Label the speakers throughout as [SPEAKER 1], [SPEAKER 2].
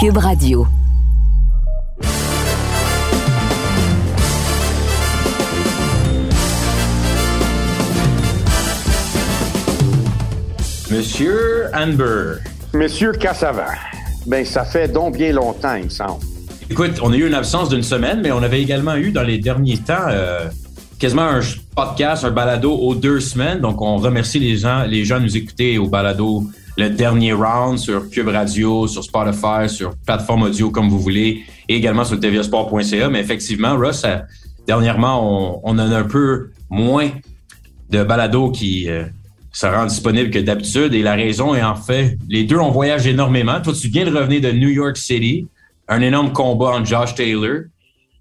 [SPEAKER 1] Cube Radio.
[SPEAKER 2] Monsieur Amber.
[SPEAKER 3] Monsieur Cassavant. Ben, ça fait donc bien longtemps, il me semble.
[SPEAKER 2] Écoute, on a eu une absence d'une semaine, mais on avait également eu dans les derniers temps euh, quasiment un podcast, un balado aux deux semaines. Donc, on remercie les gens, les gens de nous écouter au balado le dernier round sur Cube Radio, sur Spotify, sur plateforme audio comme vous voulez, et également sur tvsport.ca. Mais effectivement, Russ, dernièrement, on, en a un peu moins de balado qui euh, se rend disponible que d'habitude. Et la raison est en fait, les deux, on voyage énormément. Toi, tu viens de revenir de New York City, un énorme combat entre Josh Taylor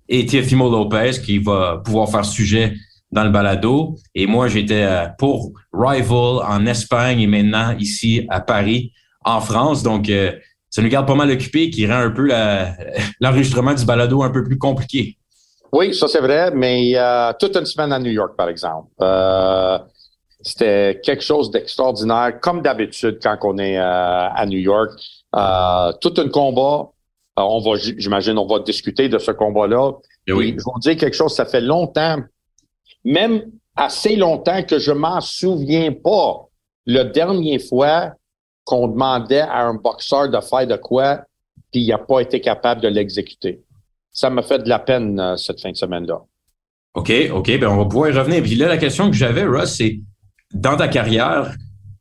[SPEAKER 2] et Teofimo Lopez qui va pouvoir faire sujet dans le balado. Et moi, j'étais euh, pour Rival en Espagne et maintenant ici à Paris, en France. Donc, euh, ça nous garde pas mal occupé, qui rend un peu l'enregistrement du balado un peu plus compliqué.
[SPEAKER 3] Oui, ça c'est vrai, mais euh, toute une semaine à New York, par exemple. Euh, c'était quelque chose d'extraordinaire, comme d'habitude quand on est à New York. tout un combat. on va, j'imagine, on va discuter de ce combat-là.
[SPEAKER 2] Eh oui.
[SPEAKER 3] je vais vous dire quelque chose, ça fait longtemps même assez longtemps que je m'en souviens pas. Le dernier fois qu'on demandait à un boxeur de faire de quoi, puis il n'a pas été capable de l'exécuter. Ça m'a fait de la peine euh, cette fin de semaine-là.
[SPEAKER 2] OK, OK, ben on va pouvoir y revenir. Puis là, la question que j'avais, Russ, c'est dans ta carrière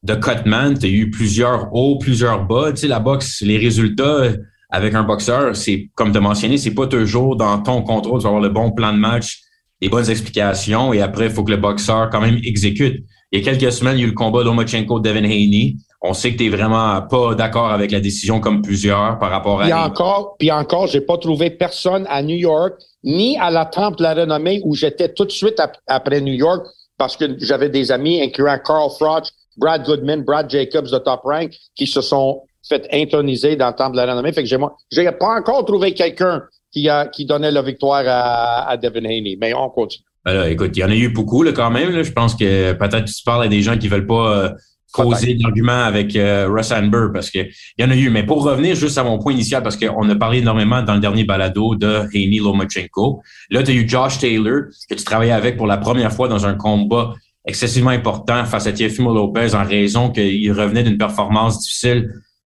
[SPEAKER 2] de cutman, tu as eu plusieurs hauts, plusieurs bas. Tu sais, la boxe, les résultats avec un boxeur, c'est comme tu as mentionné, c'est pas toujours dans ton contrôle. Tu vas avoir le bon plan de match, les bonnes explications et après, il faut que le boxeur quand même exécute. Il y a quelques semaines, il y a eu le combat d'Omachenko-Devin Haney. On sait que tu n'es vraiment pas d'accord avec la décision comme plusieurs par rapport à...
[SPEAKER 3] Puis encore, puis encore, j'ai pas trouvé personne à New York, ni à la Temple de la Renommée où j'étais tout de suite après New York parce que j'avais des amis, incluant Carl Froch, Brad Goodman, Brad Jacobs de Top Rank, qui se sont fait introniser dans le Temple de la Renommée. Fait que j'ai pas encore trouvé quelqu'un qui, a, qui donnait la victoire à, à Devin Haney. Mais on continue.
[SPEAKER 2] Alors, ben écoute, il y en a eu beaucoup là, quand même. Là. Je pense que peut-être tu parles à des gens qui veulent pas euh, causer d'arguments avec euh, Russ Amber parce que il y en a eu. Mais pour revenir juste à mon point initial, parce qu'on a parlé énormément dans le dernier balado de Haney Lomachenko. Là, tu as eu Josh Taylor, que tu travaillais avec pour la première fois dans un combat excessivement important face à Teofimo Lopez en raison qu'il revenait d'une performance difficile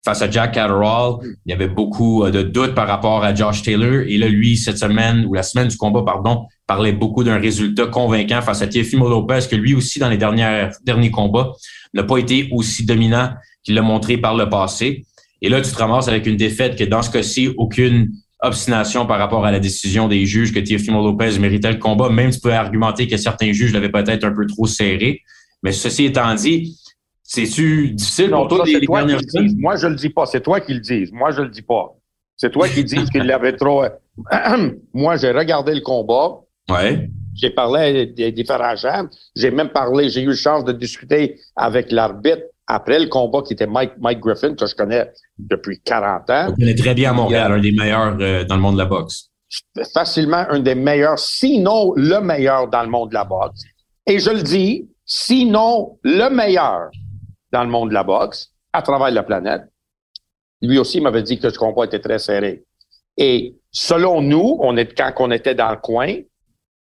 [SPEAKER 2] face à Jack Catterall, il y avait beaucoup euh, de doutes par rapport à Josh Taylor. Et là, lui, cette semaine, ou la semaine du combat, pardon, parlait beaucoup d'un résultat convaincant face à Teofimo Lopez, que lui aussi, dans les dernières, derniers combats, n'a pas été aussi dominant qu'il l'a montré par le passé. Et là, tu te ramasses avec une défaite que dans ce cas-ci, aucune obstination par rapport à la décision des juges que Teofimo Lopez méritait le combat, même si tu peux argumenter que certains juges l'avaient peut-être un peu trop serré. Mais ceci étant dit, c'est-tu difficile
[SPEAKER 3] pour toi, les, dernières Moi, je le dis pas. C'est toi qui le dis. Moi, je le dis pas. C'est toi qui dis qu'il l'avait trop. Moi, j'ai regardé le combat.
[SPEAKER 2] Ouais.
[SPEAKER 3] J'ai parlé à des différents gens. J'ai même parlé, j'ai eu la chance de discuter avec l'arbitre après le combat qui était Mike, Mike Griffin, que je connais depuis 40 ans.
[SPEAKER 2] On connaît très bien à Montréal, un des meilleurs euh, dans le monde de la boxe.
[SPEAKER 3] Facilement un des meilleurs, sinon le meilleur dans le monde de la boxe. Et je le dis, sinon le meilleur dans le monde de la boxe, à travers la planète. Lui aussi m'avait dit que ce combat était très serré. Et selon nous, on est, quand on était dans le coin,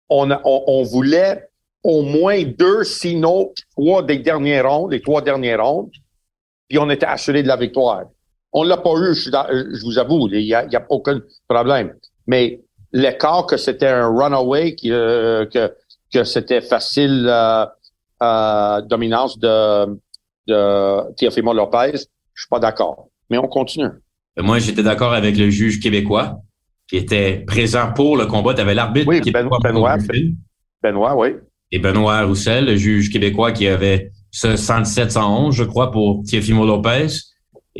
[SPEAKER 3] on, on, voulait au moins deux, sinon trois des dernières rondes, les trois dernières rondes, puis on était assuré de la victoire. On l'a pas eu, je, je vous avoue, il y a, a, aucun problème. Mais l'écart que c'était un runaway, que, que, que c'était facile euh, euh, dominance de, de Teofimo Lopez, je suis pas d'accord. Mais on continue.
[SPEAKER 2] Moi, j'étais d'accord avec le juge québécois qui était présent pour le combat. Tu avais l'arbitre
[SPEAKER 3] oui, Benoît, Benoît, Benoît, oui.
[SPEAKER 2] Et Benoît Roussel, le juge québécois qui avait ce 117-111, je crois, pour Teofimo Lopez.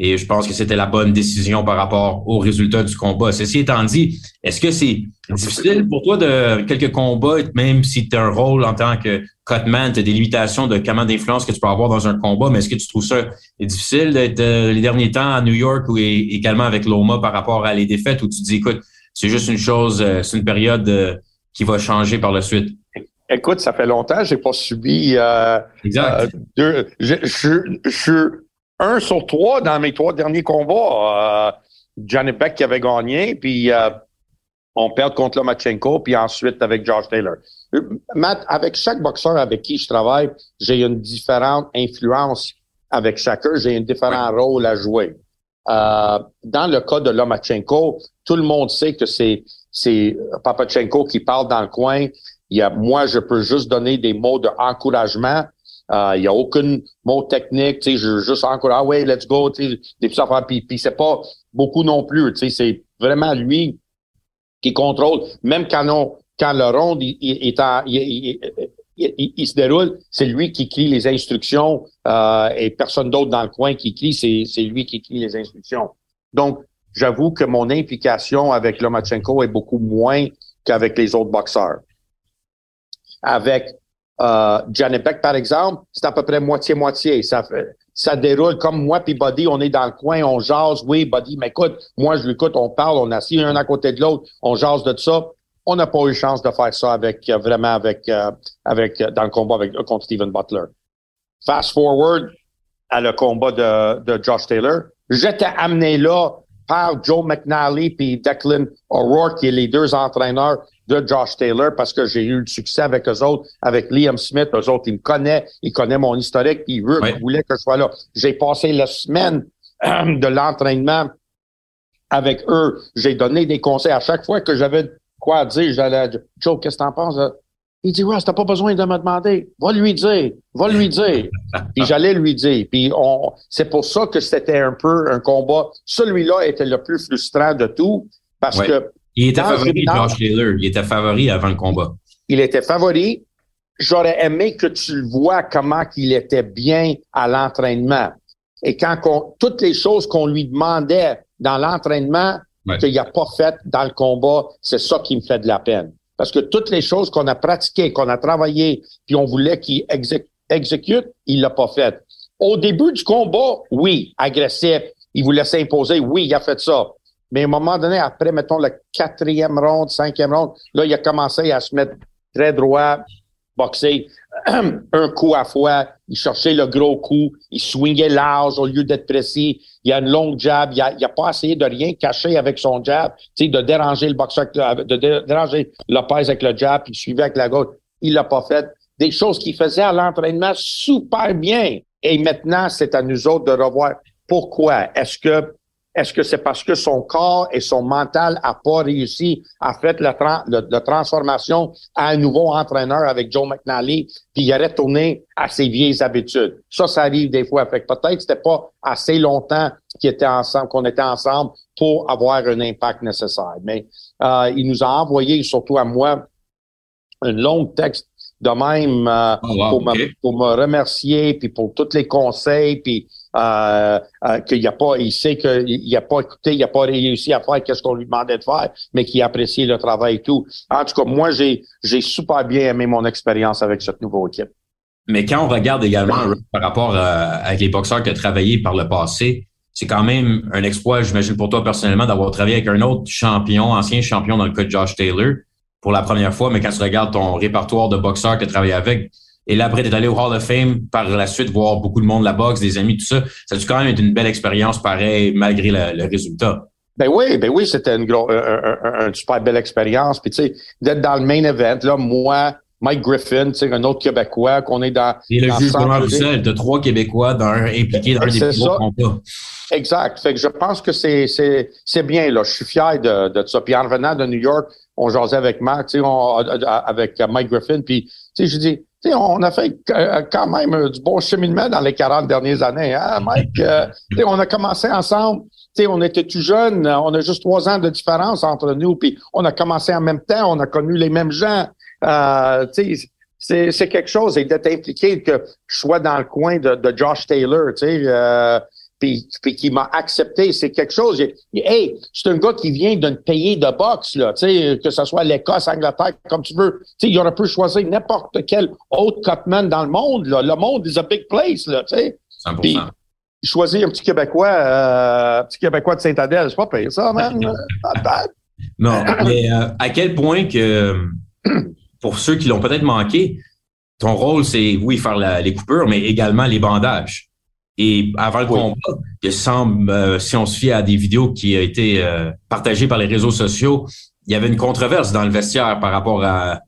[SPEAKER 2] Et je pense que c'était la bonne décision par rapport au résultat du combat. Ceci étant dit, est-ce que c'est difficile pour toi de quelques combats, même si tu as un rôle en tant que cutman, tu as des limitations de comment d'influence que tu peux avoir dans un combat, mais est-ce que tu trouves ça difficile d'être euh, les derniers temps à New York ou également avec Loma par rapport à les défaites où tu te dis, écoute, c'est juste une chose, euh, c'est une période euh, qui va changer par la suite?
[SPEAKER 3] Écoute, ça fait longtemps, j'ai pas subi.
[SPEAKER 2] exact.
[SPEAKER 3] je, je, je, un sur trois dans mes trois derniers combats. Euh, Johnny Beck qui avait gagné, puis euh, on perd contre Lomachenko, puis ensuite avec Josh Taylor. Matt, avec chaque boxeur avec qui je travaille, j'ai une différente influence avec chacun, j'ai un différent rôle à jouer. Euh, dans le cas de Lomachenko, tout le monde sait que c'est c'est Papachenko qui parle dans le coin. Il y a, moi, je peux juste donner des mots d'encouragement. Il n'y a aucun mot technique, tu sais, je juste encourager, ah ouais, let's go, tu sais, des petits affaires. Puis, puis c'est pas beaucoup non plus, tu sais, c'est vraiment lui qui contrôle. Même quand quand le rond il, est en, il, se déroule, c'est lui qui écrit les instructions euh, et personne d'autre dans le coin qui écrit, c'est lui qui écrit les instructions. Donc, j'avoue que mon implication avec Lomachenko est beaucoup moins qu'avec les autres boxeurs. Avec euh, Beck, par exemple, c'est à peu près moitié-moitié. Ça, ça déroule comme moi puis Buddy, on est dans le coin, on jase. Oui, Buddy, mais écoute, moi je l'écoute, on parle, on assis un à côté de l'autre, on jase de ça on n'a pas eu chance de faire ça avec euh, vraiment avec euh, avec euh, dans le combat avec contre Steven Butler. Fast forward à le combat de, de Josh Taylor, j'étais amené là par Joe McNally puis Declan O'Rourke, qui est les deux entraîneurs de Josh Taylor, parce que j'ai eu le succès avec eux autres, avec Liam Smith, eux autres, ils me connaissent, ils connaissent mon historique, puis ils, veulent, ils voulaient que je sois là. J'ai passé la semaine de l'entraînement avec eux. J'ai donné des conseils à chaque fois que j'avais quoi dire. J'allais Joe, qu'est-ce que t'en penses? Il dit, Ross, t'as pas besoin de me demander. Va lui dire. Va lui dire. puis j'allais lui dire. Puis on, c'est pour ça que c'était un peu un combat. Celui-là était le plus frustrant de tout parce que.
[SPEAKER 2] Il était favori, Josh Taylor. Il était favori avant le combat.
[SPEAKER 3] Il était favori. J'aurais aimé que tu le vois comment il était bien à l'entraînement. Et quand toutes les choses qu'on lui demandait dans l'entraînement, qu'il n'a pas fait dans le combat, c'est ça qui me fait de la peine. Parce que toutes les choses qu'on a pratiquées, qu'on a travaillées, puis on voulait qu'il exécute, il l'a pas fait. Au début du combat, oui, agressif, il voulait s'imposer, oui, il a fait ça. Mais à un moment donné, après, mettons, le quatrième round, cinquième round, là, il a commencé à se mettre très droit, boxer un coup à fois, il cherchait le gros coup, il swingait large au lieu d'être précis, il a une longue jab, il a, il a pas essayé de rien cacher avec son jab, tu sais, de déranger le boxeur, de déranger Lopez avec le jab, puis il suivait avec la gauche. Il l'a pas fait. Des choses qu'il faisait à l'entraînement super bien. Et maintenant, c'est à nous autres de revoir pourquoi. Est-ce que est-ce que c'est parce que son corps et son mental a pas réussi à faire la, transformation à un nouveau entraîneur avec Joe McNally, puis il a retourné à ses vieilles habitudes? Ça, ça arrive des fois. Fait peut-être que c'était pas assez longtemps qu'ils étaient ensemble, qu'on était ensemble pour avoir un impact nécessaire. Mais euh, il nous a envoyé, surtout à moi, un long texte de même euh, oh, pour, me, pour, me, remercier, puis pour tous les conseils, puis euh, euh, qu'il a pas, il sait qu'il a pas écouté, il a pas réussi à faire ce qu'on lui demandait de faire, mais qu'il apprécie le travail et tout. En tout cas, moi, j'ai, super bien aimé mon expérience avec cette nouvelle équipe.
[SPEAKER 2] Mais quand on regarde également par rapport à, avec les boxeurs qui ont travaillé par le passé, c'est quand même un exploit, j'imagine pour toi personnellement, d'avoir travaillé avec un autre champion, ancien champion dans le cas de Josh Taylor pour la première fois, mais quand tu regardes ton répertoire de boxeurs que tu as travaillé avec, et là, après, tu allé au Hall of Fame, par la suite, voir beaucoup de monde de la boxe, des amis, tout ça. Ça a quand même été une belle expérience, pareil, malgré le, résultat.
[SPEAKER 3] Ben oui, ben oui, c'était une, un, super belle expérience. Puis tu sais, d'être dans le main event, là, moi, Mike Griffin, tu sais, un autre Québécois, qu'on est dans.
[SPEAKER 2] Et le juge Roussel, de trois Québécois dans un, impliqués dans un des plus gros combats.
[SPEAKER 3] Exact. Fait que je pense que c'est, c'est, c'est bien, là. Je suis fier de, de ça. Puis en revenant de New York, on jasait avec Mark, tu sais, avec Mike Griffin, puis, je dis, on a fait euh, quand même euh, du bon cheminement dans les 40 dernières années, hein, Mike? Euh, on a commencé ensemble, on était tout jeunes, on a juste trois ans de différence entre nous, puis on a commencé en même temps, on a connu les mêmes gens. C'est quelque chose, d'être impliqué que je sois dans le coin de, Josh Taylor, puis, puis qui m'a accepté, c'est quelque chose. Hey, c'est un gars qui vient d'un pays de boxe, là, tu sais, que ce soit l'Écosse, Angleterre, comme tu veux. Tu sais, il aurait pu choisir n'importe quel autre cutman dans le monde, là. Le monde is a big place, là, tu sais. 100%. Puis, choisir un petit Québécois, euh, un petit Québécois de Saint-Adèle, c'est pas pire, ça, man.
[SPEAKER 2] non, mais euh, à quel point que, pour ceux qui l'ont peut-être manqué, ton rôle, c'est, oui, faire la, les coupures, mais également les bandages. Et avant le combat, il semble, euh, si on se fie à des vidéos qui ont été euh, partagées par les réseaux sociaux, il y avait une controverse dans le vestiaire par rapport à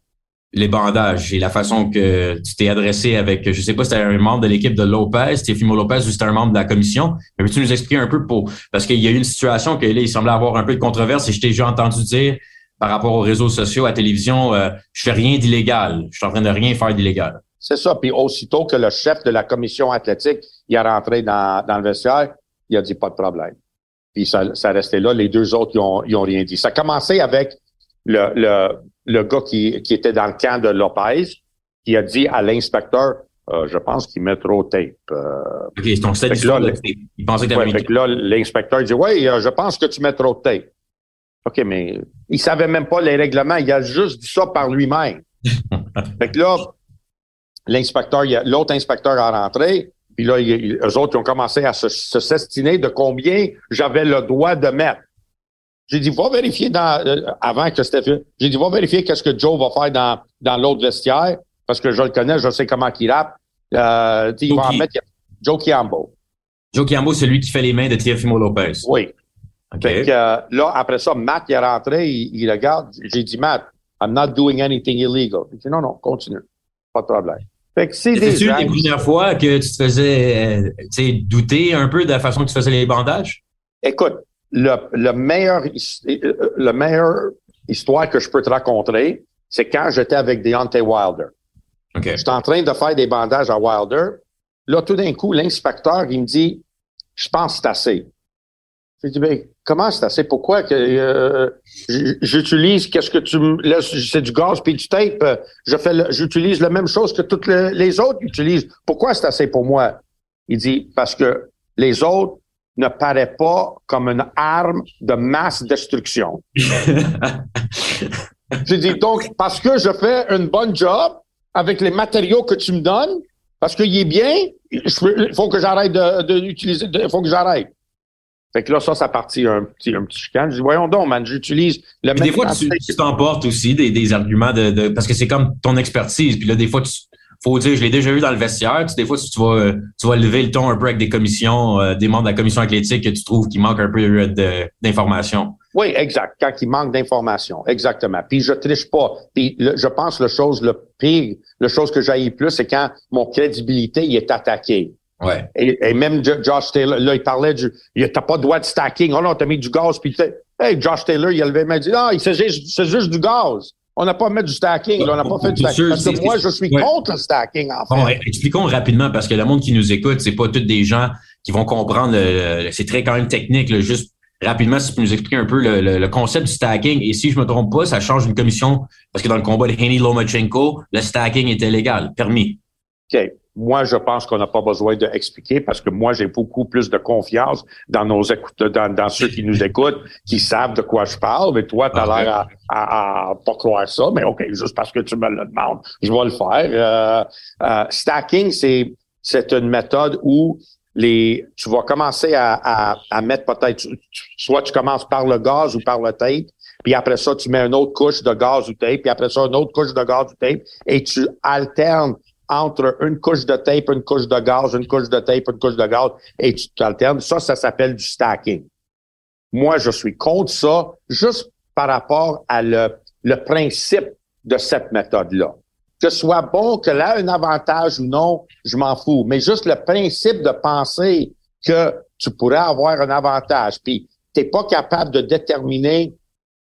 [SPEAKER 2] les bandages et la façon que tu t'es adressé avec, je sais pas si c'était un membre de l'équipe de Lopez, Fimo Lopez ou c'était un membre de la commission. Mais peux-tu nous expliquer un peu pour, parce qu'il y a eu une situation que là, il semblait avoir un peu de controverse et je t'ai déjà entendu dire par rapport aux réseaux sociaux, à la télévision, euh, je fais rien d'illégal. Je suis en train de rien faire d'illégal.
[SPEAKER 3] C'est ça. Puis aussitôt que le chef de la commission athlétique il est rentré dans, dans le vestiaire, il a dit pas de problème. Puis ça, ça restait là. Les deux autres, ils ont, ils ont rien dit. Ça a commencé avec le, le, le gars qui, qui était dans le camp de Lopez, qui a dit à l'inspecteur, euh, je pense qu'il met trop de tape. Euh,
[SPEAKER 2] OK, donc c'était
[SPEAKER 3] Il pensait que ouais, là, l'inspecteur dit, oui, euh, je pense que tu mets trop de tape. OK, mais il savait même pas les règlements. Il a juste dit ça par lui-même. fait que là, l'inspecteur, l'autre inspecteur a rentré, puis là, ils, eux autres ils ont commencé à se, s'estiner de combien j'avais le droit de mettre. J'ai dit, va vérifier dans, euh, avant que Stephen, j'ai dit, va vérifier qu'est-ce que Joe va faire dans, dans l'autre vestiaire, parce que je le connais, je sais comment il rappe. Euh, il va en mettre Joe Kiambo.
[SPEAKER 2] Joe Kiambo, c'est lui qui fait les mains de Tiafimo Lopez.
[SPEAKER 3] Oui. Fait que, euh, là, après ça, Matt, il est rentré, il, regarde. J'ai dit, Matt, I'm not doing anything illegal. Il dit, non, non, continue. Pas de problème.
[SPEAKER 2] Fait que c'est des. les premières fois que tu te faisais, euh, douter un peu de la façon que tu faisais les bandages?
[SPEAKER 3] Écoute, le, le meilleur, le meilleur histoire que je peux te raconter, c'est quand j'étais avec Deontay Wilder. Okay. J'étais en train de faire des bandages à Wilder. Là, tout d'un coup, l'inspecteur, il me dit, je pense que c'est assez. J'ai dit, ben, comment c'est assez? Pourquoi que euh, j'utilise qu'est-ce que tu me laisses? C'est du gaz puis du tape. Je fais j'utilise la même chose que toutes les autres utilisent. Pourquoi c'est assez pour moi? Il dit, parce que les autres ne paraît pas comme une arme de masse destruction. J'ai dit, donc, parce que je fais un bon job avec les matériaux que tu me donnes, parce qu'il est bien, il faut que j'arrête d'utiliser, il faut que j'arrête. Fait que là, ça, ça partit un petit, un petit chicane. Je dis, voyons donc, man, j'utilise le même.
[SPEAKER 2] Des fois, tu, t'emportes aussi des, des arguments de, de, parce que c'est comme ton expertise. Puis là, des fois, tu, faut dire, je l'ai déjà vu dans le vestiaire. Tu, des fois, tu vas, tu vas lever le ton un peu avec des commissions, euh, des membres de la commission athlétique que tu trouves qu'il manque un peu d'informations.
[SPEAKER 3] Oui, exact. Quand il manque d'informations, exactement. Puis je triche pas. Puis je pense la chose le pire, la chose que j'ai plus, c'est quand mon crédibilité il est attaqué.
[SPEAKER 2] Ouais.
[SPEAKER 3] Et, même Josh Taylor, là, il parlait du, il t'as pas de droit de stacking. Oh non, t'as mis du gaz, puis hey, Josh Taylor, il a levé, il m'a dit, non, c'est juste, juste du gaz. On n'a pas mis du stacking, là, on n'a pas fait du stacking. parce que moi, je suis contre le stacking, en fait.
[SPEAKER 2] Bon, expliquons rapidement, parce que le monde qui nous écoute, c'est pas tous des gens qui vont comprendre, c'est très quand même technique, là, juste rapidement, si tu peux nous expliquer un peu le, le, concept du stacking. Et si je me trompe pas, ça change une commission, parce que dans le combat de Haney Lomachenko, le stacking était légal, permis.
[SPEAKER 3] OK. Moi, je pense qu'on n'a pas besoin d'expliquer parce que moi, j'ai beaucoup plus de confiance dans nos écouteurs, dans, ceux qui nous écoutent, qui savent de quoi je parle. Mais toi, tu as l'air à, à, pas croire ça. Mais OK, juste parce que tu me le demandes, je vais le faire. Euh, euh, stacking, c'est c'est une méthode où les tu vas commencer à, à, à mettre peut-être soit tu commences par le gaz ou par le tape, puis après ça, tu mets une autre couche de gaz ou tape, puis après ça, une autre couche de gaz ou tape, et tu alternes entre une couche de tape, une couche de gaz, une couche de tape, une couche de gaz, et tu t'alternes. Ça, ça s'appelle du stacking. Moi, je suis contre ça, juste par rapport à le, le principe de cette méthode-là. Que ce soit bon, que là, un avantage ou non, je m'en fous. Mais juste le principe de penser que tu pourrais avoir un avantage, puis t'es pas capable de déterminer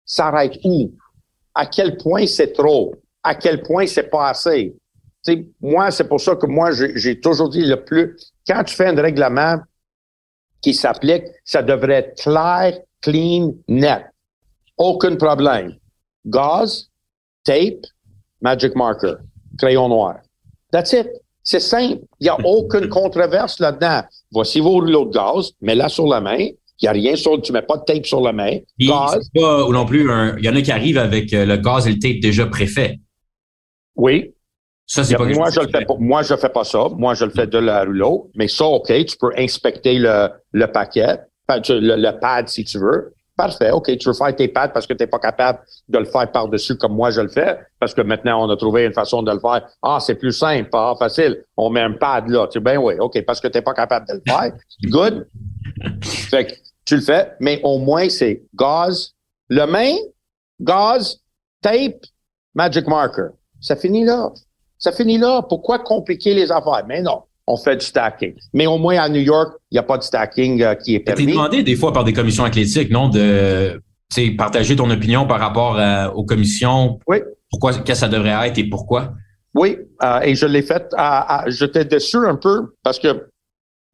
[SPEAKER 3] s'arrête où, à quel point c'est trop, à quel point c'est pas assez moi, c'est pour ça que moi, j'ai toujours dit le plus, quand tu fais un règlement qui s'applique, ça devrait être clair, clean, net. Aucun problème. Gaz, tape, magic marker, crayon noir. That's it. C'est simple. Il n'y a aucune controverse là-dedans. Voici vos rouleaux de gaz, mets-la sur la main. Il n'y a rien sur, tu mets pas de tape sur la main.
[SPEAKER 2] Gaz. Pas, ou non plus, il y en a qui arrivent avec euh, le gaz et le tape déjà préfet.
[SPEAKER 3] Oui, ça, c'est pas moi, je le fais pas, moi, je fais pas ça. Moi, je le fais de la rouleau. Mais ça, OK, tu peux inspecter le, le paquet, le, le, pad si tu veux. Parfait. OK, tu veux faire tes pattes parce que tu n'es pas capable de le faire par-dessus comme moi je le fais, parce que maintenant, on a trouvé une façon de le faire. Ah, c'est plus simple, pas facile. On met un pad là. Tu dis, ben oui, OK, parce que tu n'es pas capable de le faire. Good. fait que tu le fais, mais au moins, c'est gaz, le main, gaz, tape, magic marker. Ça finit là. Ça finit là. Pourquoi compliquer les affaires? Mais non on fait du stacking. Mais au moins à New York, il n'y a pas de stacking euh, qui est permis.
[SPEAKER 2] T'es demandé des fois par des commissions athlétiques, non, de partager ton opinion par rapport aux commissions.
[SPEAKER 3] Oui.
[SPEAKER 2] Pourquoi, qu'est-ce que ça devrait être et pourquoi?
[SPEAKER 3] Oui, euh, et je l'ai fait. À, j'étais déçu un peu parce que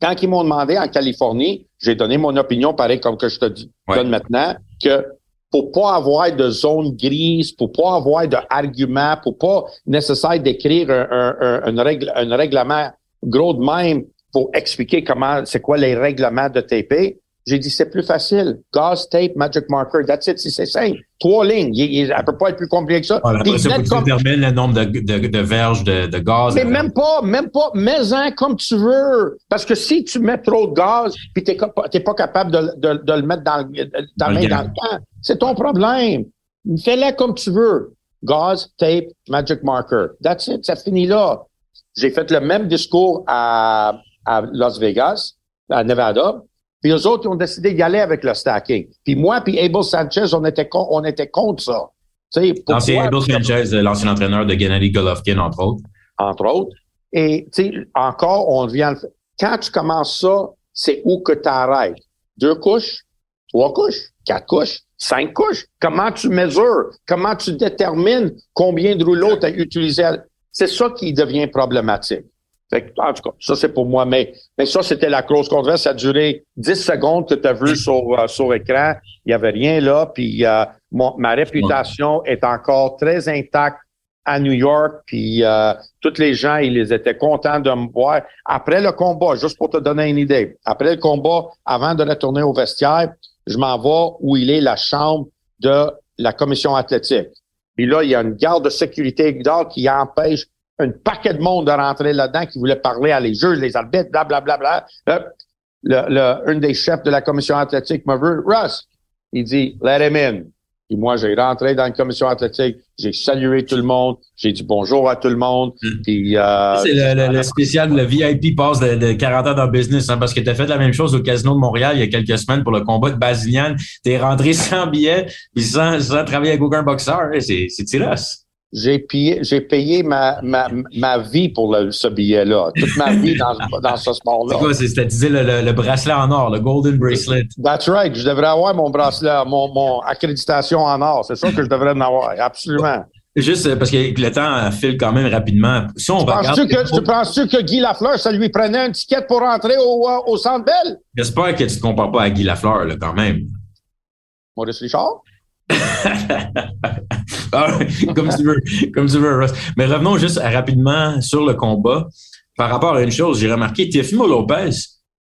[SPEAKER 3] quand ils m'ont demandé en Californie, j'ai donné mon opinion, pareil comme que je te dis, donne maintenant, que pour pas avoir de zone grise, pour pas avoir d'argument, pour pas nécessaire d'écrire un, un règlement gros de même pour expliquer comment, c'est quoi les règlements de TP. J'ai dit, c'est plus facile. Gauze, tape, magic marker, that's it. C'est simple. Trois lignes. Il, ne peut pas être plus compliqué que ça.
[SPEAKER 2] Voilà, ça, comme... le nombre de, de, de verges de, de, gaz.
[SPEAKER 3] Mais même pas, même pas. Mets-en comme tu veux. Parce que si tu mets trop de gaz, puis t'es, t'es pas capable de, de, de, le mettre dans, ta main dans le temps, c'est ton problème. Fais-le comme tu veux. Gauze, tape, magic marker. That's it. Ça finit là. J'ai fait le même discours à, à Las Vegas, à Nevada. Puis eux autres, ils ont décidé d'y aller avec le stacking. Puis moi, puis Abel Sanchez, on était, on était contre ça.
[SPEAKER 2] L'ancien Abel Sanchez, l'ancien entraîneur de Gennady Golovkin, entre autres.
[SPEAKER 3] Entre autres. Et tu sais, encore, on vient... Quand tu commences ça, c'est où que tu arrêtes? Deux couches? Trois couches? Quatre couches? Cinq couches? Comment tu mesures? Comment tu détermines combien de rouleaux tu as utilisé? C'est ça qui devient problématique. En tout cas, ça c'est pour moi, mais, mais ça c'était la grosse controverse. Ça a duré 10 secondes que tu as vu sur, euh, sur écran. Il n'y avait rien là. Puis euh, ma réputation est encore très intacte à New York. Puis euh, tous les gens, ils étaient contents de me voir. Après le combat, juste pour te donner une idée, après le combat, avant de retourner au vestiaire, je m'en vais où il est la chambre de la commission athlétique. Puis là, il y a une garde de sécurité qui empêche un paquet de monde de rentrer là-dedans qui voulait parler à les juges, les arbitres, blablabla. Bla, bla, bla. Le, le, un des chefs de la commission athlétique m'a vu, Russ, il dit, let him in. Puis moi, j'ai rentré dans la commission athlétique, j'ai salué tout le monde, j'ai dit bonjour à tout le monde. Hmm. Puis,
[SPEAKER 2] euh, c'est le, le, spécial, le VIP passe de, de 40 ans dans le business, hein, parce que tu as fait la même chose au Casino de Montréal il y a quelques semaines pour le combat de Basiliane. Tu es rentré sans billet, puis sans, sans travailler avec aucun boxeur. C'est, c'est
[SPEAKER 3] j'ai payé, j'ai payé ma, ma, ma vie pour le, ce billet-là. Toute ma vie dans, dans ce sport-là.
[SPEAKER 2] C'est quoi? Tu le, le, bracelet en or, le Golden Bracelet?
[SPEAKER 3] That's right. Je devrais avoir mon bracelet, mon, mon accréditation en or. C'est ça que je devrais en avoir. Absolument.
[SPEAKER 2] Juste euh, parce que le temps file quand même rapidement. Si on
[SPEAKER 3] tu penses-tu que, tu penses-tu que Guy Lafleur, ça lui prenait un ticket pour rentrer au, au Centre Bell?
[SPEAKER 2] J'espère que tu te compares pas à Guy Lafleur, là, quand même.
[SPEAKER 3] Maurice Richard?
[SPEAKER 2] Ah, comme tu veux, comme tu veux, Russ. Mais revenons juste rapidement sur le combat. Par rapport à une chose, j'ai remarqué, Teofimo Lopez,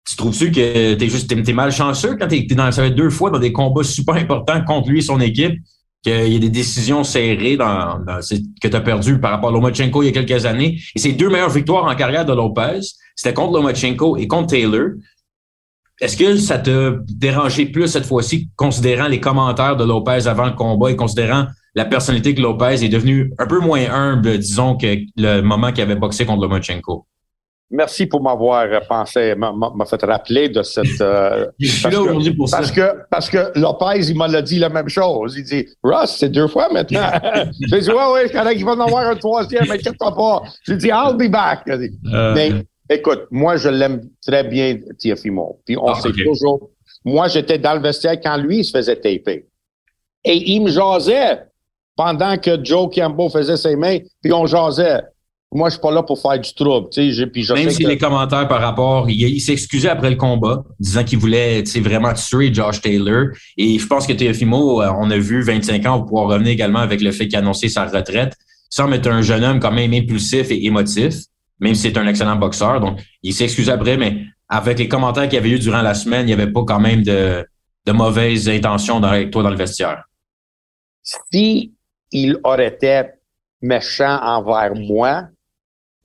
[SPEAKER 2] tu trouves-tu que t'es juste, t'es, malchanceux quand t'es, dans, ça fait deux fois dans des combats super importants contre lui et son équipe, qu'il y a des décisions serrées dans, que tu as perdu par rapport à Lomachenko il y a quelques années. Et ses deux meilleures victoires en carrière de Lopez, c'était contre Lomachenko et contre Taylor. Est-ce que ça te dérangeait plus cette fois-ci, considérant les commentaires de Lopez avant le combat et considérant la personnalité que Lopez est devenu un peu moins humble, disons, que le moment qu'il avait boxé contre Lomachenko?
[SPEAKER 3] Merci pour m'avoir pensé, m'a fait rappeler de cette. Euh,
[SPEAKER 2] Je suis là aujourd'hui pour
[SPEAKER 3] parce Que, parce que Lopez, il m'a dit la même chose. Il dit, Ross, c'est deux fois maintenant. J'ai dit, ouais, ouais, je qu'il va en avoir un troisième, mais inquiète-toi pas. J'ai dit, I'll be back. Euh. Mais écoute, moi, je l'aime très bien, Tiafimo. Puis on ah, sait toujours. Moi, j'étais dans le vestiaire quand lui, il se faisait taper. Et il me jasait pendant que Joe Campbell faisait ses mains, puis on jasait. Moi, je suis pas là pour faire du trouble. Puis
[SPEAKER 2] Même si les commentaires par rapport, il, s'excusait après le combat, disant qu'il voulait vraiment tuer Josh Taylor. Et je pense que Teofimo, euh, on a vu 25 ans, pouvoir revenir également avec le fait qu'il a annoncé sa retraite. Semble être un jeune homme quand même impulsif et émotif, même si c'est un excellent boxeur. Donc, il s'excusait après, mais avec les commentaires qu'il y avait eu durant la semaine, il n'y avait pas quand même de, de mauvaises intentions avec toi dans le vestiaire.
[SPEAKER 3] Si il aurait été méchant envers moi,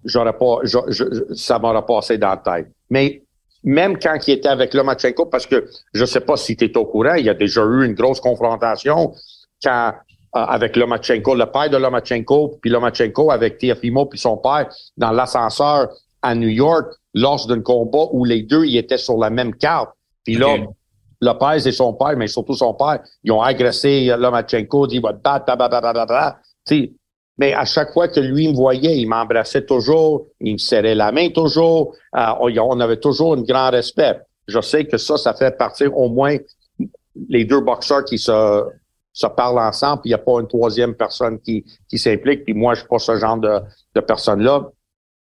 [SPEAKER 3] j'aurais pas, je, ça m'aurait passé dans la tête. Mais même quand il était avec Lomachenko, parce que je ne sais pas si tu es au courant, il y a déjà eu une grosse confrontation quand euh, avec Lomachenko, le père de Lomachenko, puis Lomachenko avec Tiafimo puis son père dans l'ascenseur à New York lors d'un combat où les deux ils étaient sur la même carte. Puis là, Lopez et son père, mais surtout son père, ils ont agressé Lomachenko, dit va te battre, mais à chaque fois que lui me voyait, il m'embrassait toujours, il me serrait la main toujours. Euh, on avait toujours un grand respect. Je sais que ça, ça fait partir au moins les deux boxeurs qui se, se parlent ensemble, puis il n'y a pas une troisième personne qui, qui s'implique. Puis moi, je suis pas ce genre de, de personne-là.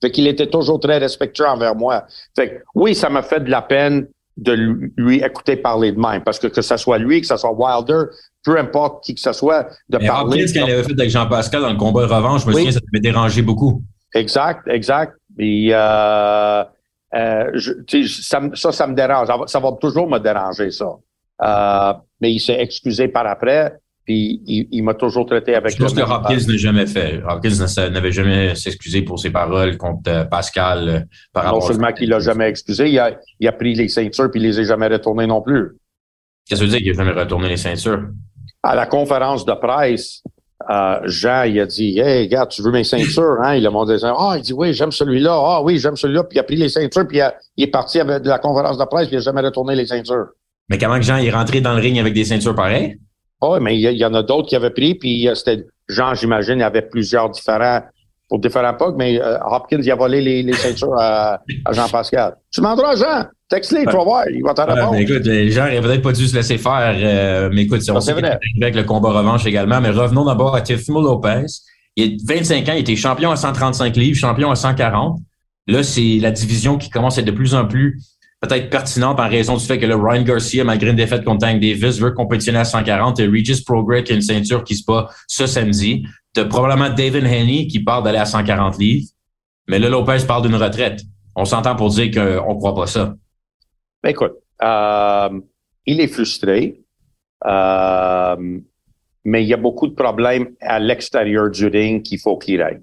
[SPEAKER 3] Fait qu'il était toujours très respectueux envers moi. Fait que, oui, ça m'a fait de la peine de lui écouter parler de même. Parce que que ce soit lui, que ce soit Wilder, peu importe qui que ce soit, de
[SPEAKER 2] Mais
[SPEAKER 3] parler.
[SPEAKER 2] ce qu'il avait fait avec Jean-Pascal dans le combat de revanche, je me souviens, ça m'avait dérangé beaucoup.
[SPEAKER 3] Exact, exact. Et euh, euh, je, ça, ça, ça me dérange. Ça va toujours me déranger, ça. Euh, mais il s'est excusé par après. Puis il, m'a toujours traité avec.
[SPEAKER 2] Je pense que Hopkins n'a jamais fait. Hopkins n'avait jamais s'excusé pour ses paroles contre euh, Pascal euh,
[SPEAKER 3] par rapport. Non seulement qu'il l'a jamais excusé, il a, il a pris les ceintures puis il les a jamais retournées non plus.
[SPEAKER 2] Qu'est-ce que ça veut dire qu'il n'a jamais retourné les ceintures?
[SPEAKER 3] À la conférence de presse, euh, Jean, il a dit, hey, gars, tu veux mes ceintures, hein? Il a montré ça. Ah, il dit, oui, j'aime celui-là. Ah, oui, j'aime celui-là. Puis il a pris les ceintures, puis il, est parti avec de la conférence de presse, puis il n'a jamais retourné les ceintures.
[SPEAKER 2] Mais comment que Jean est rentré dans le ring avec des ceintures pareilles?
[SPEAKER 3] Ah oui, mais il y, en a d'autres qui avaient pris, puis euh, c'était Jean, j'imagine, il y avait plusieurs différents pour différents époques, mais euh, Hopkins, il a volé les, les ceintures à, Jean-Pascal. Tu demanderas Jean, texte-le, tu vas voir, il va t'en répondre.
[SPEAKER 2] Écoute, Jean n'aurait peut-être pas dû se laisser faire, euh, mais écoute, on sait avec le combat revanche également, mais revenons d'abord à Tefimo Lopez. Il a 25 ans, il était champion à 135 livres, champion à 140. Là, c'est la division qui commence à être de plus en plus peut-être pertinente en raison du fait que le Ryan Garcia, malgré une défaite contre Tank Davis, veut compétitionner à 140 et Regis Progress qui a une ceinture qui se bat ce samedi. T'as probablement David Haney qui parle d'aller à 140 livres. Mais là, Lopez parle d'une retraite. On s'entend pour dire qu'on ne croit pas ça.
[SPEAKER 3] Ben écoute, euh, il est frustré. Euh, mais il y a beaucoup de problèmes à l'extérieur du ring qu'il faut qu'il règle.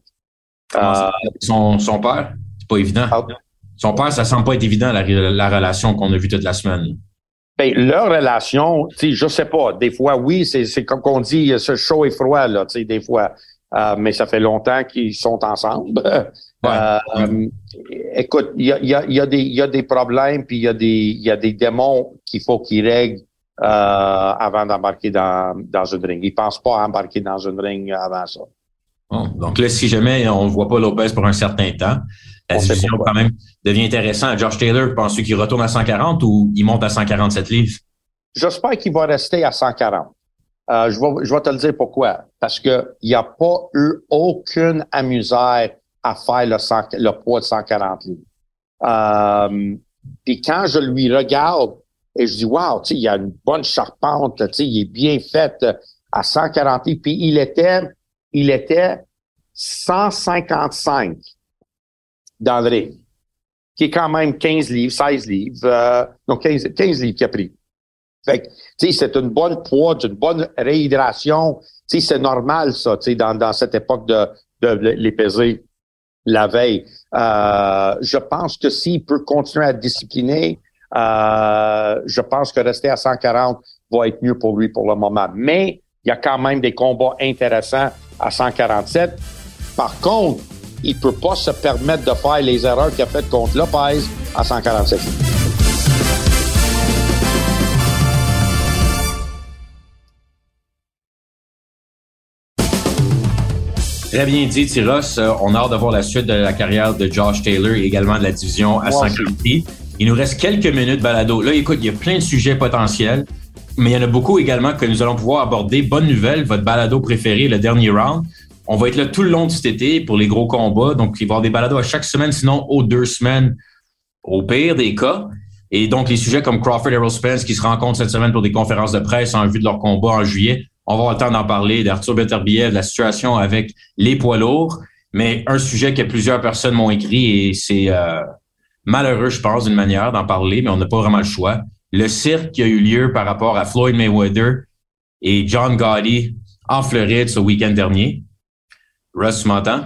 [SPEAKER 2] Euh, son, son père? C'est pas évident. Son père, ça semble pas être évident, la, relation qu'on a vue toute la semaine.
[SPEAKER 3] Ben, leur relation, je sais pas. Des fois, oui, c'est comme qu'on dit, ce chaud et froid, là, des fois. Euh, mais ça fait longtemps qu'ils sont ensemble. Euh, écoute, il y a, y, a, y, a des, y a des problèmes, puis il y a des, il y a des démons qu'il faut qu'ils règlent euh, avant d'embarquer dans, dans une ring. Ils pensent pas embarquer dans une ring avant ça.
[SPEAKER 2] donc là, si jamais on ne voit pas Lopez pour un certain temps, la division quand même devient intéressante. Josh Taylor, penses-tu qu'il retourne à 140 ou il monte à 147 livres?
[SPEAKER 3] J'espère qu'il va rester à 140. Euh, je, vais, je vais te le dire pourquoi. Parce qu'il n'y a pas eu aucune amusère à faire le, le poids de 140 livres. Euh, puis quand je lui regarde et je dis, wow, tu sais, il a une bonne charpente, tu sais, il est bien fait à 140 livres. Puis il était, il était 155 ring, qui est quand même 15 livres, 16 livres, euh, non, 15, 15 livres qu'il a pris. Fait c'est une bonne poids, une bonne réhydration. C'est normal, ça, dans, cette époque de, de la veille. Euh, je pense que s'il peut continuer à discipliner, euh, je pense que rester à 140 va être mieux pour lui pour le moment. Mais il y a quand même des combats intéressants à 147. Par contre, il peut pas se permettre de faire les erreurs qu'il a faites contre Lopez à 147.
[SPEAKER 2] Très bien dit, Tyros. Euh, on a hâte de voir la suite de la carrière de Josh Taylor et également de la division à 140 Il nous reste quelques minutes, Balado. Là, écoute, il y a plein de sujets potentiels, mais il y en a beaucoup également que nous allons pouvoir aborder. Bonne nouvelle, votre balado préféré, le dernier round. On va être là tout le long de cet été pour les gros combats. Donc, il va y avoir des balados à chaque semaine, sinon aux deux semaines, au pire des cas. Et donc, les sujets comme Crawford et Errol Spence qui se rencontrent cette semaine pour des conférences de presse en vue de leur combat en juillet. On va avoir le temps d'en parler, d'Arthur Beterbiev, de la situation avec les poids lourds. Mais un sujet que plusieurs personnes m'ont écrit et c'est euh, malheureux, je pense, d'une manière d'en parler, mais on n'a pas vraiment le choix. Le cirque qui a eu lieu par rapport à Floyd Mayweather et John Gotti en Floride ce week-end dernier. Russ, tu m'entends?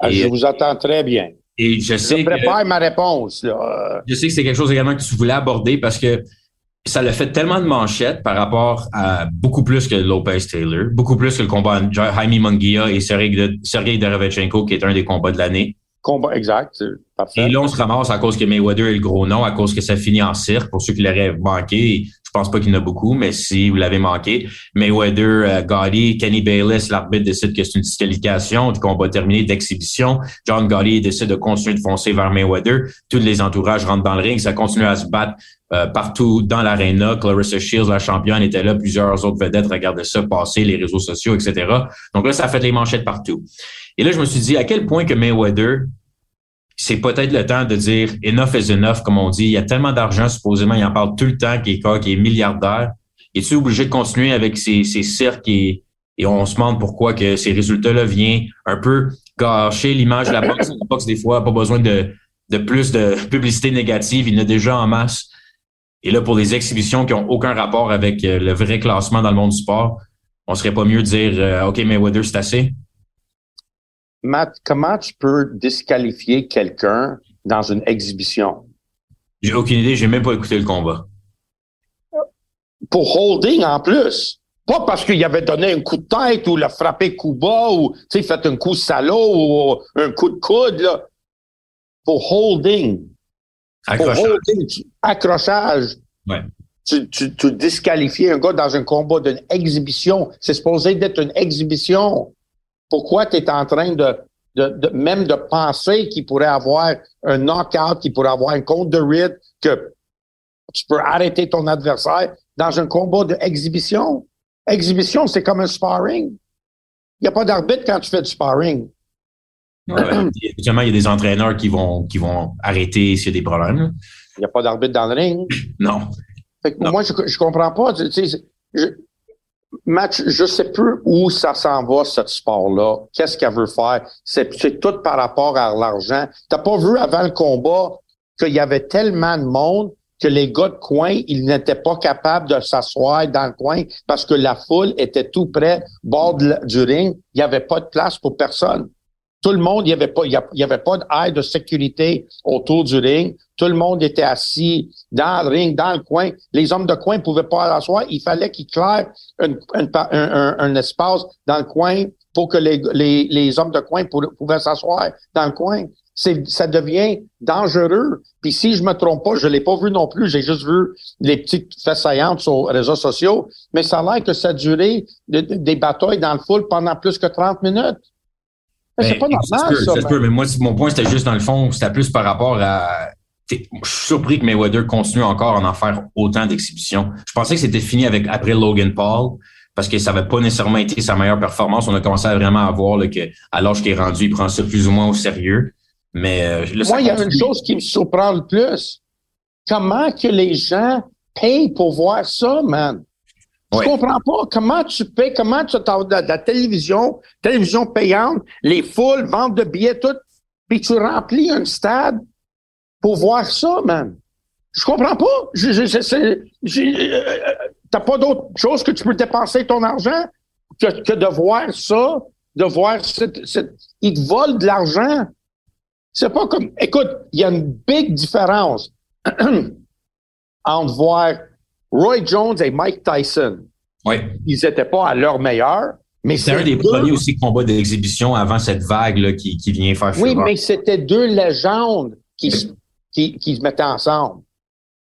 [SPEAKER 3] Ah, je vous attends très bien.
[SPEAKER 2] Et je sais
[SPEAKER 3] je prépare ma réponse. Là.
[SPEAKER 2] Je sais que c'est quelque chose également que tu voulais aborder parce que ça l'a fait tellement de manchettes par rapport à beaucoup plus que Lopez Taylor, beaucoup plus que le combat Jaime Munguia et Sergei Derevchenko, qui est un des combats de l'année.
[SPEAKER 3] Combat exact.
[SPEAKER 2] Parfait. Et là, on se ramasse à cause que Mayweather est le gros nom, à cause que ça finit en cirque. Pour ceux qui l'auraient manqué, pense pas qu'il y en a beaucoup, mais si vous l'avez manqué, Mayweather, euh, Gotti, Kenny Bayless, l'arbitre décide que c'est une disqualification, du combat terminé d'exhibition. John Gotti décide de continuer de foncer vers Mayweather. Tous les entourages rentrent dans le ring, ça continue à se battre euh, partout dans l'aréna. Clarissa Shields, la championne, était là. Plusieurs autres vedettes regardaient ça passer, les réseaux sociaux, etc. Donc là, ça a fait les manchettes partout. Et là, je me suis dit à quel point que Mayweather, c'est peut-être le temps de dire enough is enough, comme on dit. Il y a tellement d'argent, supposément, il en parle tout le temps, qui est, qui est milliardaire. Es-tu obligé de continuer avec ces, ces cirques et, et on se demande pourquoi que ces résultats-là viennent un peu gâcher l'image de la boxe? La boxe, des fois, pas besoin de, de plus de publicité négative. Il y en a déjà en masse. Et là, pour les exhibitions qui ont aucun rapport avec euh, le vrai classement dans le monde du sport, on serait pas mieux de dire euh, OK, Mayweather, c'est assez?
[SPEAKER 3] Matt, comment tu peux disqualifier quelqu'un dans une exhibition?
[SPEAKER 2] J'ai aucune idée, j'ai même pas écouté le combat.
[SPEAKER 3] Pour holding en plus. Pas parce qu'il avait donné un coup de tête ou l'a frappé coup bas ou fait un coup salaud ou un coup de coude. Là. Pour holding.
[SPEAKER 2] Accrochage.
[SPEAKER 3] accrochage.
[SPEAKER 2] Ouais.
[SPEAKER 3] Tu, tu, tu disqualifies un gars dans un combat d'une exhibition. C'est supposé d'être une exhibition. Pourquoi tu es en train de, de, de, même de penser qu'il pourrait avoir un knockout, qu'il pourrait avoir un compte de ride, que tu peux arrêter ton adversaire dans un combat d'exhibition? Exhibition, c'est comme un sparring. Il n'y a pas d'arbitre quand tu fais du sparring.
[SPEAKER 2] Ouais, il y a des entraîneurs qui vont, qui vont arrêter s'il y a des problèmes.
[SPEAKER 3] Il n'y a pas d'arbitre dans le ring.
[SPEAKER 2] Non.
[SPEAKER 3] Fait que Moi, je ne comprends pas. Tu sais, je, match, je sais plus où ça s'en va, ce sport-là. Qu'est-ce qu'elle veut faire? C'est tout par rapport à l'argent. T'as pas vu avant le combat qu'il y avait tellement de monde que les gars de coin, ils n'étaient pas capables de s'asseoir dans le coin parce que la foule était tout près, bord du ring. Il n'y avait pas de place pour personne. Tout le monde, il n'y avait pas, il y avait pas d'aide de sécurité autour du ring. Tout le monde était assis dans le ring, dans le coin. Les hommes de coin ne pouvaient pas s'asseoir. Il fallait qu'ils clairent un, espace dans le coin pour que les, hommes de coin pouvaient s'asseoir dans le coin. Ça devient dangereux. Puis si je me trompe pas, je l'ai pas vu non plus, j'ai juste vu les petites faits saillantes sur les réseaux sociaux, mais ça a l'air que ça a duré des batailles dans le foule pendant plus que 30 minutes.
[SPEAKER 2] Mais c'est ben, pas normal, ça. ça, mais moi, mon point, c'était juste dans le fond, c'était plus par rapport à. Je suis surpris que Mayweather continue encore à en faire autant d'exhibitions. Je pensais que c'était fini avec après Logan Paul parce que ça n'avait pas nécessairement été sa meilleure performance. On a commencé à vraiment à voir là, que à l'âge qu'il est rendu, il prend ça plus ou moins au sérieux. Mais euh,
[SPEAKER 3] moi, il y a une chose qui me surprend le plus. Comment que les gens payent pour voir ça, man? Je comprends pas comment tu payes, comment tu as de la télévision, télévision payante, les foules, vente de billets, tout, puis tu remplis un stade pour voir ça, man. Je comprends pas. Je, je, je, euh, T'as pas d'autre chose que tu peux dépenser ton argent que, que de voir ça, de voir cette, cette, ils te volent de l'argent. C'est pas comme, écoute, il y a une big différence entre voir Roy Jones et Mike Tyson.
[SPEAKER 2] Oui.
[SPEAKER 3] Ils n'étaient pas à leur meilleur. Mais
[SPEAKER 2] c'est un des premiers aussi combats d'exhibition avant cette vague là, qui, qui vient faire
[SPEAKER 3] Oui, mais c'était deux légendes qui, qui, qui se mettaient ensemble.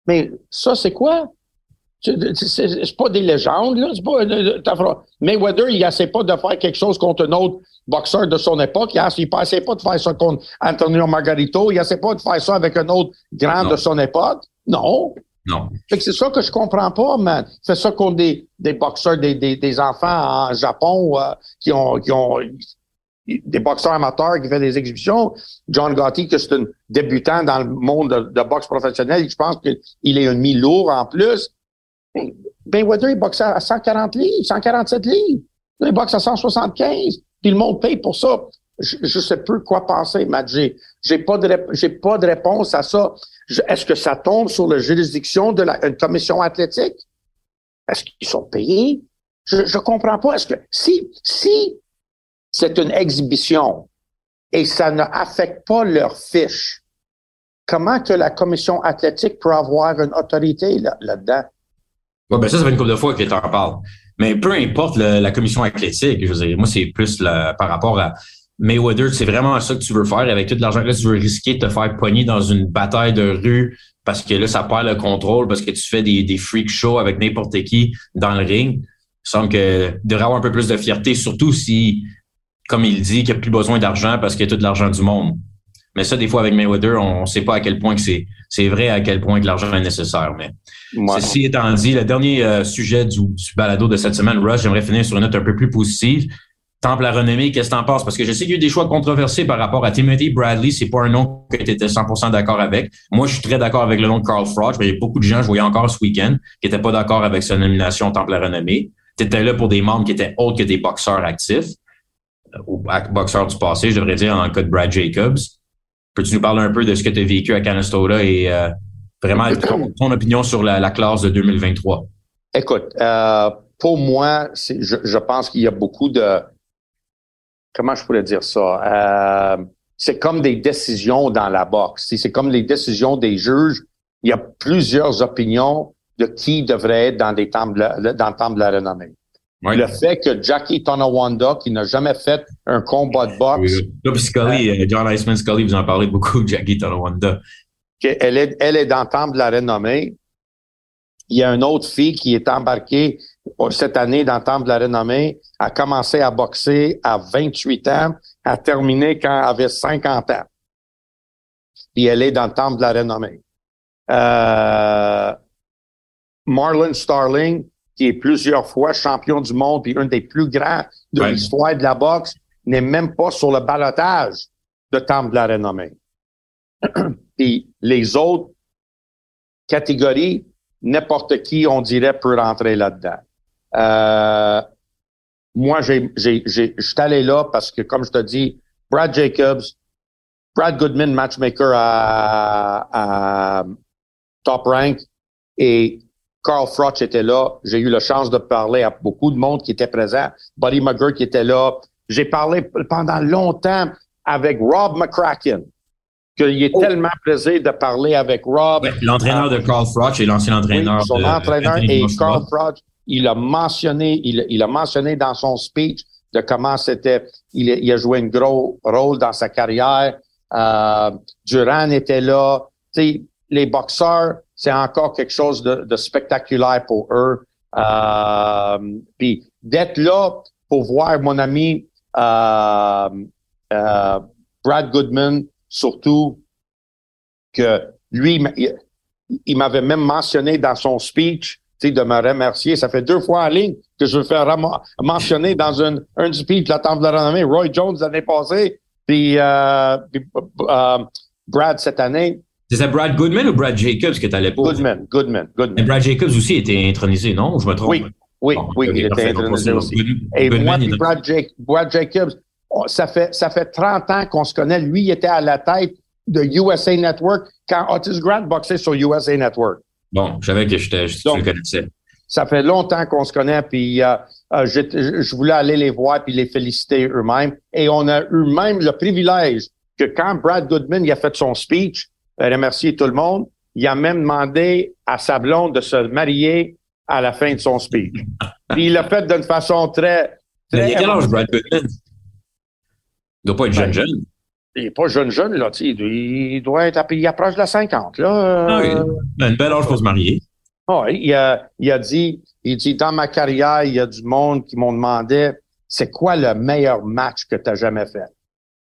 [SPEAKER 3] Mais ça, c'est quoi? C'est pas des légendes, là. Pas, Mayweather, il n'essaie pas de faire quelque chose contre un autre boxeur de son époque. Il n'essaie pas de faire ça contre Antonio Margarito. Il n'essaie pas de faire ça avec un autre grand de son époque. Non.
[SPEAKER 2] Non.
[SPEAKER 3] C'est ça que je comprends pas, man. C'est ça contre des, des boxeurs, des, des, des enfants en Japon euh, qui ont qui ont des boxeurs amateurs qui font des exhibitions. John Gotti, que c'est un débutant dans le monde de, boxe professionnelle, je pense qu'il est un mi-lourd en plus. Ben Weather, il boxe à 140 livres, 147 livres. il boxe à 175. Puis le monde paye pour ça. Je, je sais plus quoi penser, Matt. J'ai, j'ai pas de, j'ai pas de réponse à ça. Est-ce que ça tombe sur la juridiction de la une commission athlétique? Est-ce qu'ils sont payés? Je, je comprends pas. Est-ce que si, si c'est une exhibition, et ça n'affecte pas leur fiche, comment que la commission athlétique peut avoir une autorité là-dedans?
[SPEAKER 2] Ouais, ben ça, ça fait une couple de fois que tu en parles. Mais peu importe la commission athlétique, je veux dire, moi, c'est plus par rapport à Mayweather, c'est vraiment ça que tu veux faire avec tout l'argent que tu veux risquer de te faire pogner dans une bataille de rue parce que là, ça perd le contrôle, parce que tu fais des, des freak shows avec n'importe qui dans le ring. Il semble que devrait avoir un peu plus de fierté, surtout si, comme il dit, qu'il n'y a plus besoin d'argent parce qu'il y a tout l'argent du monde. Mais ça, des fois, avec Mayweather, on ne sait pas à quel point que c'est, c'est vrai à quel point que l'argent est nécessaire. Mais ceci étant dit, le dernier euh, sujet du, du, balado de cette semaine, Rush, j'aimerais finir sur une note un peu plus positive. Temple à renommée, qu'est-ce que t'en penses? Parce que je sais qu'il y a eu des choix controversés par rapport à Timothy Bradley. C'est pas un nom que tu étais 100% d'accord avec. Moi, je suis très d'accord avec le nom de Carl Froch, mais il y a beaucoup de gens, je voyais encore ce week-end, qui étaient pas d'accord avec sa nomination Temple à renommée. Tu étais là pour des membres qui étaient autres que des boxeurs actifs, euh, ou boxeurs du passé, je devrais dire, dans le cas de Brad Jacobs. Peux-tu nous parler un peu de ce que tu as vécu à Canastota et euh, vraiment ton, opinion sur la, classe de 2023?
[SPEAKER 3] Écoute, euh, pour moi, je, je pense qu'il y a beaucoup de comment je pourrais dire ça? Euh, c'est comme des décisions dans la boxe. C'est comme les décisions des juges. Il y a plusieurs opinions de qui devrait être dans des temples, dans le temple de la renommée. Le fait que Jackie Tonawanda, qui n'a jamais fait un combat de boxe.
[SPEAKER 2] Oui, Scully, euh, John Iceman Scully, vous en parlez beaucoup, Jackie Tonawanda.
[SPEAKER 3] Elle est, elle est dans le temple de la renommée. Il y a une autre fille qui est embarquée cette année dans le Temple de la Renommée, a commencé à boxer à 28 ans, a terminé quand elle avait 50 ans. Puis elle est dans le Temple de la Renommée. Euh, Marlon Starling, qui est plusieurs fois champion du monde puis un des plus grands de l'histoire de la boxe, n'est même pas sur le balotage de Temple de la Renommée. puis les autres catégories, n'importe qui, on dirait, peut rentrer là-dedans. Euh, moi, j'ai, j'ai, j'ai, je suis allé là parce que, comme je te dis, Brad Jacobs, Brad Goodman, matchmaker à, à Top Rank, et Carl Froch était là. J'ai eu la chance de parler à beaucoup de monde qui était présent. Buddy McGirt qui était là. J'ai parlé pendant longtemps avec Rob McCracken, qu'il est oh. tellement plaisir de parler avec Rob.
[SPEAKER 2] l'entraîneur de Carl Froch et l'ancien entraîneur
[SPEAKER 3] son entraîneur et Carl Froch il a mentionné, il, a mentionné dans son speech de comment c'était, il, a joué un gros rôle dans sa carrière. Euh, Duran était là. sais, les boxeurs, c'est encore quelque chose de, spectaculaire pour eux. Euh, puis d'être là pour voir mon ami euh, euh, Brad Goodman, surtout que lui, il m'avait même mentionné dans son speech de me remercier. Ça fait deux fois en ligne que je veux faire mentionner dans une, un du de la Temple de la Renommée. Roy Jones l'année passée, puis, euh, euh, Brad cette année.
[SPEAKER 2] C'est Brad Goodman ou Brad Jacobs que tu allais pas?
[SPEAKER 3] Goodman, Goodman, Goodman.
[SPEAKER 2] Brad Jacobs aussi était intronisé, non? Je me trompe?
[SPEAKER 3] Oui, oui, oui, il était intronisé aussi. Et moi, Brad, Brad Jacobs, ça fait, ça fait 30 ans qu'on se connaît. Lui, il était à la tête de USA Network quand Otis Grant boxait sur USA Network.
[SPEAKER 2] Bon, je savais que je, le connaissais.
[SPEAKER 3] Ça fait longtemps qu'on se connaît, puis euh, euh, je, voulais aller les voir puis les féliciter eux-mêmes. Et on a eu même le privilège que quand Brad Goodman il a fait son speech, euh, remercier tout le monde, il a même demandé à sa blonde de se marier à la fin de son speech. puis il l'a fait d'une façon très...
[SPEAKER 2] très il a quel âge, Brad Goodman? Il doit pas être jeune, jeune
[SPEAKER 3] il n'est pas jeune, jeune, là. Il doit être, il approche de la 50, là.
[SPEAKER 2] Ah oui. Ben, une belle âge pour se marier.
[SPEAKER 3] Ah oui, il a, il a dit, il dit, dans ma carrière, il y a du monde qui m'ont demandé, c'est quoi le meilleur match que tu as jamais fait?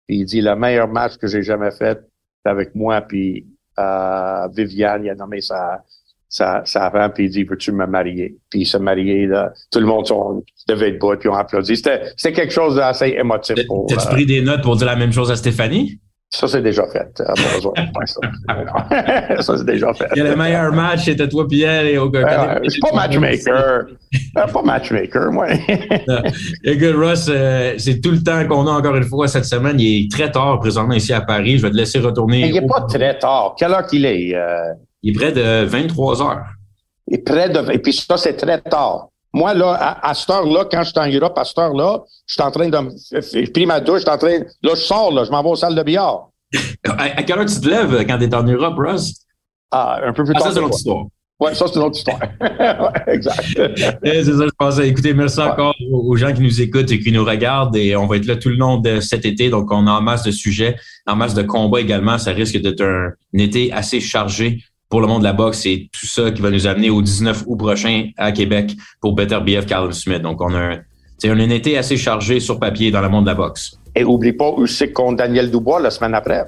[SPEAKER 3] Puis il dit, le meilleur match que j'ai jamais fait, c'est avec moi, puis euh, Viviane, il a nommé sa, sa, sa femme, puis il dit, veux-tu me marier? Puis il s'est marié, là. Tout le monde sont, devait être beau, puis on applaudi. C'était, quelque chose d'assez émotif.
[SPEAKER 2] T'as-tu euh, pris des notes pour dire la même chose à Stéphanie?
[SPEAKER 3] Ça, c'est déjà fait. Euh, ça, c'est déjà fait.
[SPEAKER 2] Il y a le meilleur match, c'était toi puis elle et au
[SPEAKER 3] euh, Je suis pas matchmaker. pas matchmaker, moi.
[SPEAKER 2] Écoute, Russ, c'est tout le temps qu'on a encore une fois cette semaine. Il est très tard présentement ici à Paris. Je vais te laisser retourner.
[SPEAKER 3] il n'est pas très tard. Quelle heure qu'il est?
[SPEAKER 2] Il est près de 23 heures.
[SPEAKER 3] Et près de, et puis ça, c'est très tard. Moi, là, à, cette heure-là, quand je suis en Europe, à cette heure-là, je suis en train de me. J'ai pris ma douche, je suis en train. Là, je sors, là, je m'en vais aux salles de billard.
[SPEAKER 2] à, quelle heure tu te lèves quand tu es en Europe, Russ?
[SPEAKER 3] Ah, un peu plus tard.
[SPEAKER 2] Ah, ça, c'est une autre histoire.
[SPEAKER 3] Oui, ça, c'est une autre histoire. ouais, exact.
[SPEAKER 2] c'est ça, je pensais. Écoutez, merci encore aux gens qui nous écoutent et qui nous regardent. Et on va être là tout le long de cet été. Donc, on a en masse de sujets, en masse de combats également. Ça risque d'être un, été assez chargé pour le monde de la boxe. C'est tout ça qui va nous amener au 19 août prochain à Québec pour Better BF Carl Smith. Donc, on a un, un été assez chargé sur papier dans le monde de la boxe.
[SPEAKER 3] Et oublie pas aussi contre Daniel Dubois la semaine après.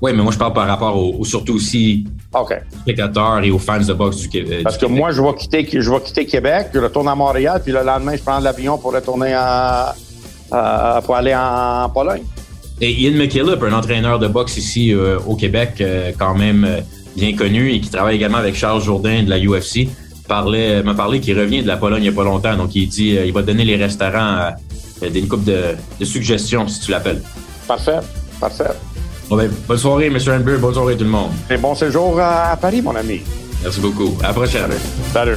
[SPEAKER 2] Oui, mais moi, je parle par rapport au, surtout aussi aux spectateurs et aux fans de boxe du Québec.
[SPEAKER 3] Parce que moi, je vais, quitter, je vais quitter Québec, je retourne à Montréal, puis le lendemain, je prends l'avion pour retourner à, pour aller en Pologne.
[SPEAKER 2] Et Ian McKillop, un entraîneur de boxe ici euh, au Québec, euh, quand même euh, bien connu et qui travaille également avec Charles Jourdain de la UFC, parlait, m'a parlé qu'il revient de la Pologne il n'y a pas longtemps. Donc, il dit il va donner les restaurants des coupes de, de suggestions, si tu l'appelles.
[SPEAKER 3] Parfait, parfait.
[SPEAKER 2] Ben, bonne soirée, M. Andrew. Bonne soirée, tout le monde.
[SPEAKER 3] Et bon séjour à Paris, mon ami.
[SPEAKER 2] Merci beaucoup. À la prochaine.
[SPEAKER 3] Salut.